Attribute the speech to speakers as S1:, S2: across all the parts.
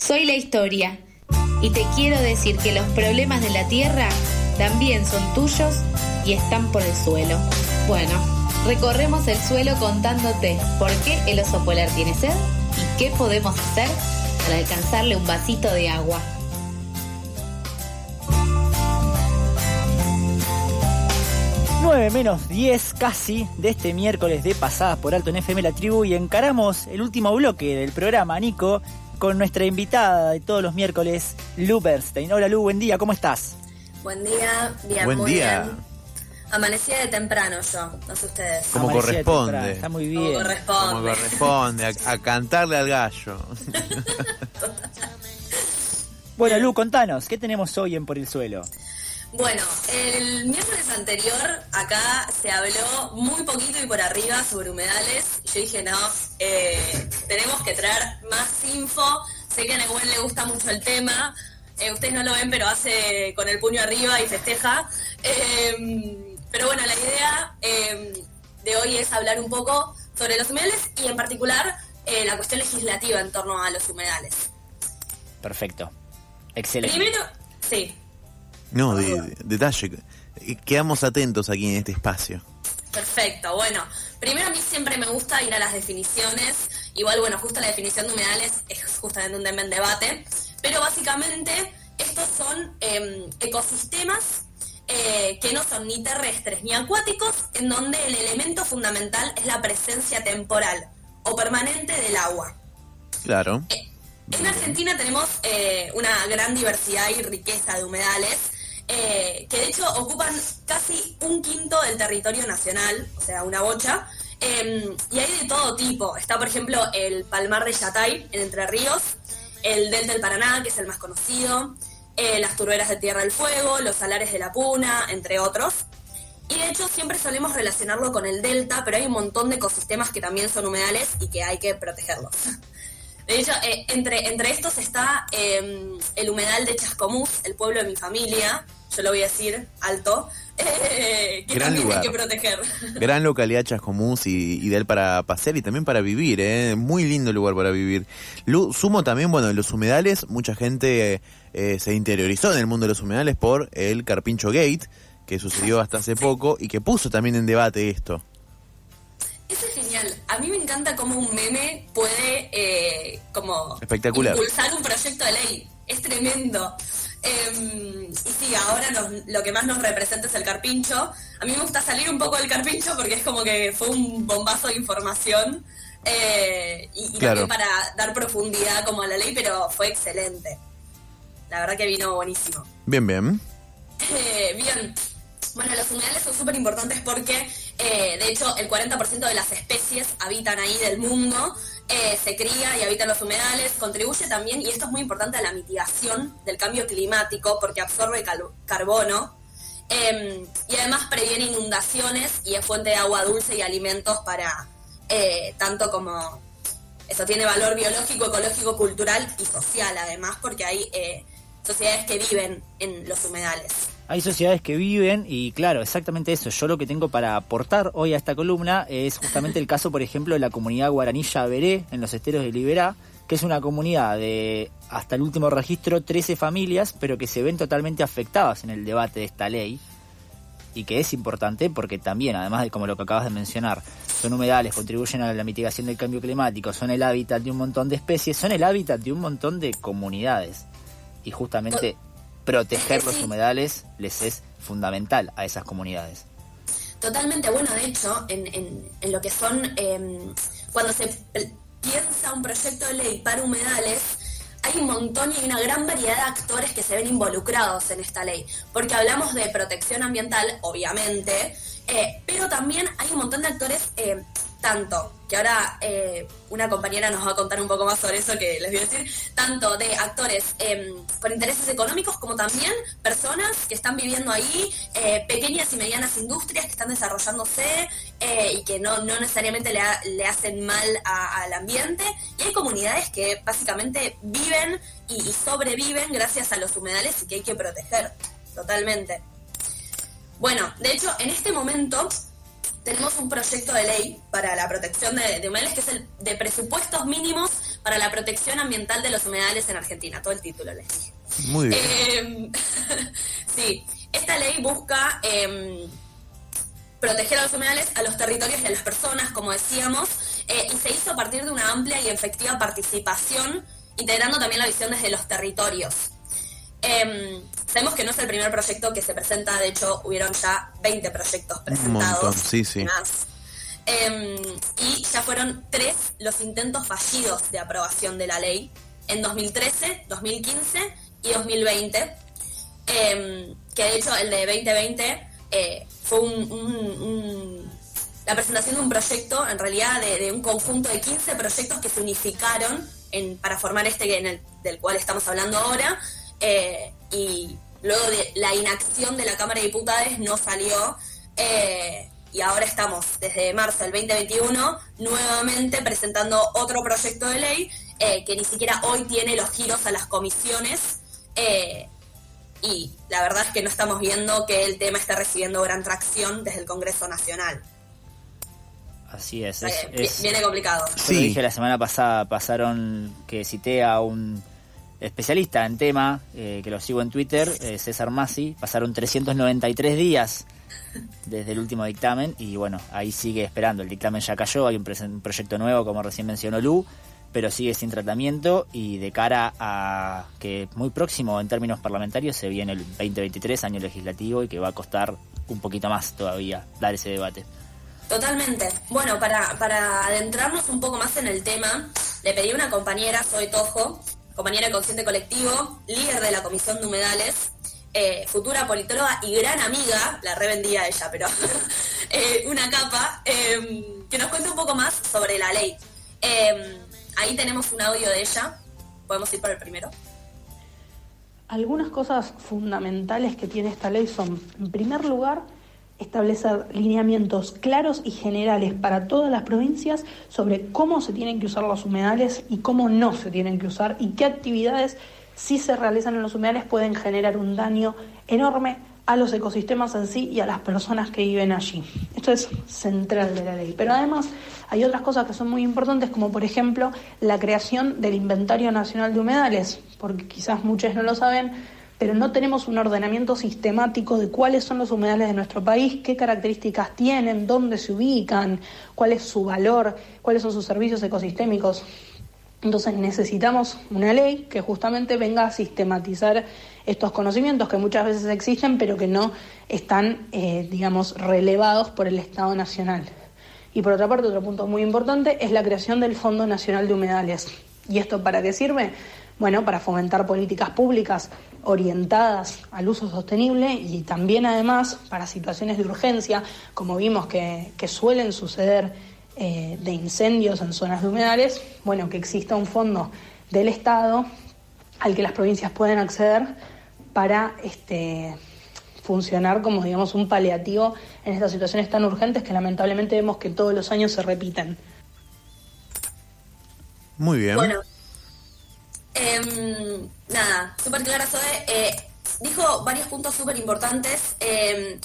S1: Soy la historia y te quiero decir que los problemas de la tierra también son tuyos y están por el suelo. Bueno, recorremos el suelo contándote por qué el oso polar tiene sed y qué podemos hacer para alcanzarle un vasito de agua.
S2: 9 menos 10 casi de este miércoles de pasadas por alto en FM La Tribu y encaramos el último bloque del programa, Nico, con nuestra invitada de todos los miércoles, Lu Bernstein. Hola Lu, buen día, ¿cómo estás?
S3: Buen día, bien,
S4: Buen
S3: muy
S4: día.
S3: bien. Amanecía de temprano yo, no sé ustedes.
S4: Como
S2: Amanecía
S4: corresponde.
S2: Está muy
S3: Como
S2: bien.
S4: Como
S3: corresponde.
S4: corresponde, a, a cantarle al gallo.
S2: Bueno, Lu, contanos, ¿qué tenemos hoy en Por el Suelo?
S3: Bueno, el miércoles anterior acá se habló muy poquito y por arriba sobre humedales. Yo dije, no, eh, tenemos que traer más info. Sé que a Nehuen le gusta mucho el tema. Eh, ustedes no lo ven, pero hace con el puño arriba y festeja. Eh, pero bueno, la idea eh, de hoy es hablar un poco sobre los humedales y en particular eh, la cuestión legislativa en torno a los humedales.
S2: Perfecto. Excelente.
S3: Primero, sí,
S4: No, de- de- detalle. Quedamos atentos aquí en este espacio.
S3: Perfecto, bueno, primero a mí siempre me gusta ir a las definiciones, igual bueno, justo la definición de humedales es justamente un tema en debate, pero básicamente estos son eh, ecosistemas eh, que no son ni terrestres ni acuáticos, en donde el elemento fundamental es la presencia temporal o permanente del agua.
S4: Claro.
S3: En Argentina tenemos eh, una gran diversidad y riqueza de humedales, eh, que de hecho ocupan casi un quinto del territorio nacional, o sea, una bocha. Eh, y hay de todo tipo. Está, por ejemplo, el Palmar de Yatay, en Entre Ríos, el Delta del Paraná, que es el más conocido, eh, las turberas de Tierra del Fuego, los salares de la Puna, entre otros. Y de hecho siempre solemos relacionarlo con el delta, pero hay un montón de ecosistemas que también son humedales y que hay que protegerlos. De hecho, eh, entre, entre estos está eh, el humedal de Chascomús, el pueblo de mi familia, yo lo voy a decir alto, eh, que
S4: Gran
S3: también
S4: lugar.
S3: hay que proteger.
S4: Gran localidad Chascomús y ideal para pasear y también para vivir, ¿eh? Muy lindo lugar para vivir. Lu- sumo también, bueno, en los humedales, mucha gente eh, se interiorizó en el mundo de los humedales por el Carpincho Gate, que sucedió hasta hace poco y que puso también en debate esto.
S3: Eso es genial. A mí me encanta cómo un meme puede eh, como
S4: Espectacular.
S3: impulsar un proyecto de ley. Es tremendo. Eh, y sí, ahora nos- lo que más nos representa es el carpincho. A mí me gusta salir un poco del carpincho porque es como que fue un bombazo de información eh, y, y
S4: Claro.
S3: también para dar profundidad como a la ley, pero fue excelente. La verdad que vino buenísimo.
S4: Bien, bien.
S3: Eh, bien. Bueno, los humedales son súper importantes porque, eh, de hecho, el 40% de las especies habitan ahí del mundo, eh, se cría y habitan los humedales, contribuye también, y esto es muy importante, a la mitigación del cambio climático porque absorbe carbono eh, y además previene inundaciones y es fuente de agua dulce y alimentos para eh, tanto como... Eso tiene valor biológico, ecológico, cultural y social además porque hay sociedades que viven en los humedales.
S2: Hay sociedades que viven y claro, exactamente eso. Yo lo que tengo para aportar hoy a esta columna es justamente el caso, por ejemplo, de la comunidad guaraní Yaberé en los esteros de Liberá, que es una comunidad de, hasta el último registro, 13 familias, pero que se ven totalmente afectadas en el debate de esta ley y que es importante porque también, además de como lo que acabas de mencionar, son humedales, contribuyen a la mitigación del cambio climático, son el hábitat de un montón de especies, son el hábitat de un montón de comunidades. Y justamente proteger los humedales les es fundamental a esas comunidades.
S3: Totalmente, bueno, de hecho, en, en- en lo que son, em, cuando se piensa un proyecto de ley para humedales, hay un montón y una gran variedad de actores que se ven involucrados en esta ley, porque hablamos de protección ambiental, obviamente, eh, pero también hay un montón de actores, eh, tanto, que ahora eh, una compañera nos va a contar un poco más sobre eso que les voy a decir, tanto de actores em, con intereses económicos como también personas que están viviendo ahí, eh, pequeñas y medianas industrias que están desarrollándose eh, y que no, no necesariamente le, ha- le hacen mal al ambiente. Y hay comunidades que básicamente viven y sobreviven gracias a los humedales y que hay que proteger totalmente. Bueno, de hecho, en este momento tenemos un proyecto de ley para la protección de, de humedales que es el de presupuestos mínimos para la protección ambiental de los humedales en Argentina. Todo el título les dije.
S4: Muy bien.
S3: Em, sí, esta ley busca em, proteger a los humedales, a los territorios y a las personas, como decíamos, eh, y se hizo a partir de una amplia y efectiva participación, integrando también la visión desde los territorios. Em, sabemos que no es el primer proyecto que se presenta, de hecho hubieron ya 20 proyectos presentados.
S4: montón, sí, sí.
S3: Em, y ya fueron tres los intentos fallidos de aprobación de la ley en 2013, 2015 y 2020. Em, que de hecho el de 2020 eh, fue la presentación de un proyecto, en realidad de, un conjunto de 15 proyectos que se unificaron para formar este en el, del cual estamos hablando ahora. Eh, y luego de la inacción de la Cámara de Diputados no salió. Eh, y ahora estamos desde marzo del 2021 nuevamente presentando otro proyecto de ley eh, que ni siquiera hoy tiene los giros a las comisiones y la verdad es que no estamos viendo que el tema esté recibiendo gran tracción desde el Congreso Nacional.
S2: Así es.
S3: viene complicado.
S2: sí. dije la semana pasada, pasaron que cité a un especialista en tema, eh, que lo sigo en Twitter, eh, César Masi, pasaron 393 días desde el último dictamen y bueno, ahí sigue esperando. El dictamen ya cayó, hay un, proyecto nuevo, como recién mencionó Lu, pero sigue sin tratamiento y de cara a que muy próximo en términos parlamentarios se viene el 2023, año legislativo, y que va a costar un poquito más todavía dar ese debate.
S3: Totalmente. Bueno, para, para adentrarnos un poco más en el tema, le pedí a una compañera, Soy Tojo, compañera de Consciente Colectivo, líder de la Comisión de Humedales, eh, futura politóloga y gran amiga, la revendía ella, pero eh, una capa, em, que nos cuente un poco más sobre la ley. Em, ahí tenemos un audio de ella, podemos ir por el primero.
S5: Algunas cosas fundamentales que tiene esta ley son, en primer lugar, establecer lineamientos claros y generales para todas las provincias sobre cómo se tienen que usar los humedales y cómo no se tienen que usar y qué actividades si se realizan en los humedales pueden generar un daño enorme a los ecosistemas en sí y a las personas que viven allí. Esto es central de la ley. Pero además hay otras cosas que son muy importantes, como por ejemplo la creación del Inventario Nacional de Humedales, porque quizás muchos no lo saben, pero no tenemos un ordenamiento sistemático de cuáles son los humedales de nuestro país, qué características tienen, dónde se ubican, cuál es su valor, cuáles son sus servicios ecosistémicos. Entonces necesitamos una ley que justamente venga a sistematizar estos conocimientos que muchas veces existen pero que no están, eh, digamos, relevados por el Estado Nacional. Y por otra parte, otro punto muy importante es la creación del Fondo Nacional de Humedales. ¿Y esto para qué sirve? Bueno, para fomentar políticas públicas orientadas al uso sostenible y también además para situaciones de urgencia, como vimos que, suelen suceder eh, de incendios en zonas de humedales, bueno, que exista un fondo del Estado al que las provincias pueden acceder para este, funcionar como digamos un paliativo en estas situaciones tan urgentes que lamentablemente vemos que todos los años se repiten.
S4: Muy bien.
S3: Em, nada, súper clara Zoe. Eh, dijo varios puntos súper importantes. Em,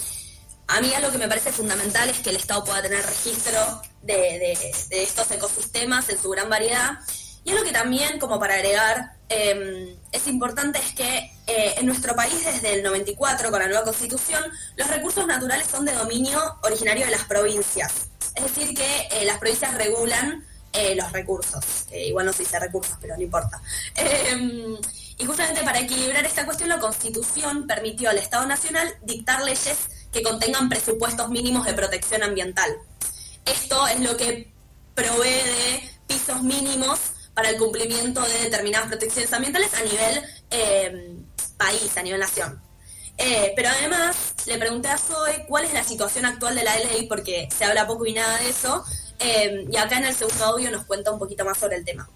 S3: a mí algo que me parece fundamental es que el Estado pueda tener registro de, estos ecosistemas en su gran variedad. Y algo que también, como para agregar, em, es importante es que eh, en nuestro país desde el 94, con la nueva constitución, los recursos naturales son de dominio originario de las provincias. Es decir, que eh, las provincias regulan eh, los recursos. igual no se dice recursos, pero no importa. Em, y justamente para equilibrar esta cuestión, la Constitución permitió al Estado Nacional dictar leyes que contengan presupuestos mínimos de protección ambiental. Esto es lo que provee pisos mínimos para el cumplimiento de determinadas protecciones ambientales a nivel em, país, a nivel nación. Eh, pero además le pregunté a Zoe cuál es la situación actual de la ley, porque se habla poco y nada de eso, Em, y acá en el segundo audio nos cuenta un poquito más sobre el tema.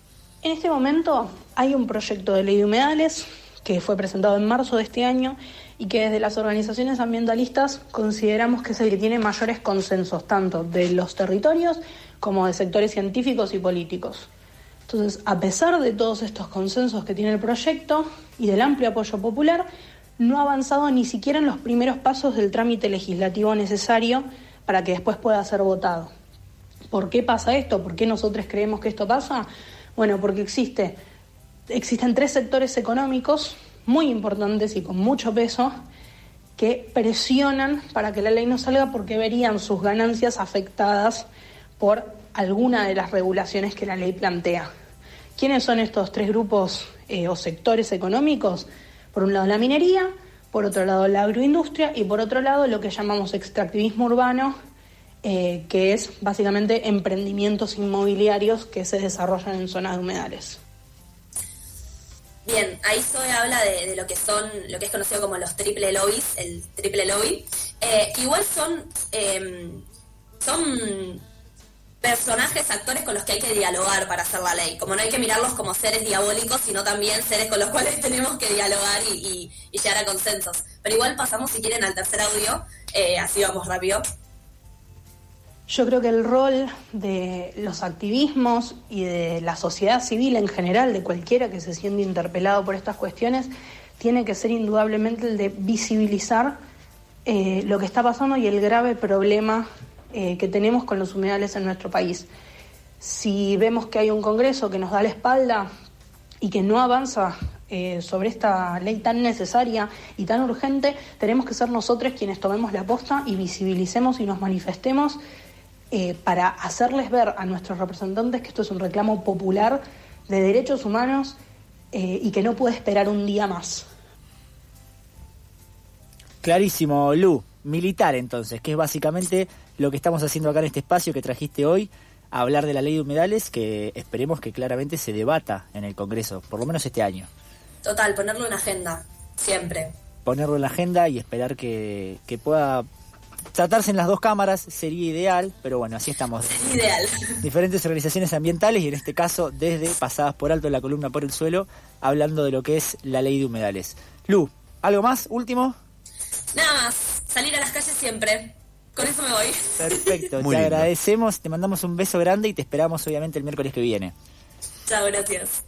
S5: En este momento hay un proyecto de ley de humedales que fue presentado en marzo de este año y que desde las organizaciones ambientalistas consideramos que es el que tiene mayores consensos, tanto de los territorios como de sectores científicos y políticos. Entonces, a pesar de todos estos consensos que tiene el proyecto y del amplio apoyo popular, no ha avanzado ni siquiera en los primeros pasos del trámite legislativo necesario para que después pueda ser votado. ¿Por qué pasa esto? ¿Por qué nosotros creemos que esto pasa? Bueno, porque existe, existen tres sectores económicos muy importantes y con mucho peso que presionan para que la ley no salga porque verían sus ganancias afectadas por alguna de las regulaciones que la ley plantea. ¿Quiénes son estos tres grupos eh, o sectores económicos? Por un lado la minería, por otro lado la agroindustria y por otro lado lo que llamamos extractivismo urbano, eh, que es básicamente emprendimientos inmobiliarios que se desarrollan en zonas de humedales.
S3: Bien, ahí Zoe habla de, lo que son, lo que es conocido como los triple lobbies, el triple lobby, eh, igual son, em, son personajes, actores con los que hay que dialogar para hacer la ley. Como no hay que mirarlos como seres diabólicos, sino también seres con los cuales tenemos que dialogar y, llegar a consensos. Pero igual pasamos, si quieren, al tercer audio, eh, así vamos rápido.
S5: Yo creo que el rol de los activismos y de la sociedad civil en general, de cualquiera que se siente interpelado por estas cuestiones, tiene que ser indudablemente el de visibilizar eh, lo que está pasando y el grave problema eh, que tenemos con los humedales en nuestro país. Si vemos que hay un Congreso que nos da la espalda y que no avanza eh, sobre esta ley tan necesaria y tan urgente, tenemos que ser nosotros quienes tomemos la posta y visibilicemos y nos manifestemos eh, para hacerles ver a nuestros representantes que esto es un reclamo popular de derechos humanos y que no puede esperar un día más.
S2: Clarísimo, Lu. Militar entonces, que es básicamente lo que estamos haciendo acá en este espacio que trajiste hoy, hablar de la ley de humedales que esperemos que claramente se debata en el Congreso, por lo menos este año.
S3: Total, ponerlo en agenda, siempre.
S2: Ponerlo en la agenda y esperar que, pueda tratarse en las dos cámaras sería ideal, pero bueno, así estamos.
S3: ideal.
S2: Diferentes organizaciones ambientales y en este caso desde Pasadas por Alto la columna por el suelo, hablando de lo que es la ley de humedales. Lu, ¿algo más? Último.
S3: Nada más, salir a las calles siempre. Con eso me voy.
S2: Perfecto, te agradecemos, te mandamos un beso grande y te esperamos obviamente el miércoles que viene.
S3: Chao, gracias.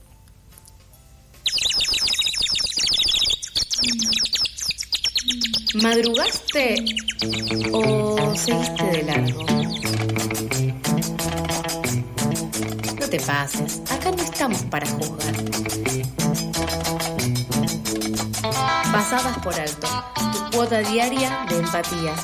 S1: ¿Madrugaste o seguiste de largo? No te pases, acá no estamos para juzgar. Pasadas por alto, tu cuota diaria de empatía.